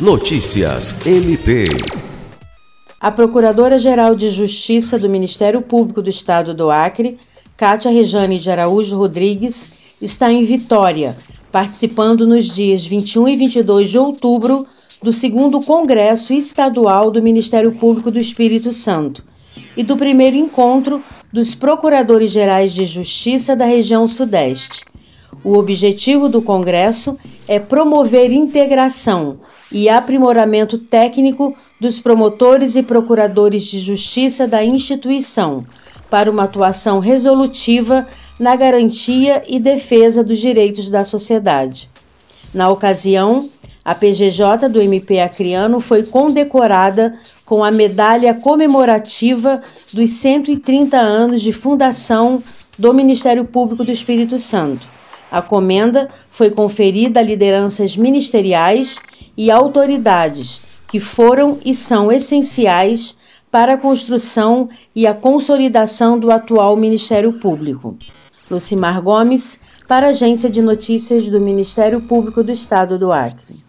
Notícias MP. A Procuradora-Geral de Justiça do Ministério Público do Estado do Acre, Cátia Rejane de Araújo Rodrigues, está em Vitória, participando nos dias 21 e 22 de outubro do segundo Congresso Estadual do Ministério Público do Espírito Santo e do primeiro encontro dos Procuradores-Gerais de Justiça da região Sudeste. O objetivo do Congresso é promover integração e aprimoramento técnico dos promotores e procuradores de justiça da instituição para uma atuação resolutiva na garantia e defesa dos direitos da sociedade. Na ocasião, a PGJ do MP Acreano foi condecorada com a medalha comemorativa dos 130 anos de fundação do Ministério Público do Espírito Santo. A comenda foi conferida a lideranças ministeriais e autoridades que foram e são essenciais para a construção e a consolidação do atual Ministério Público. Lucimar Gomes, para a Agência de Notícias do Ministério Público do Estado do Acre.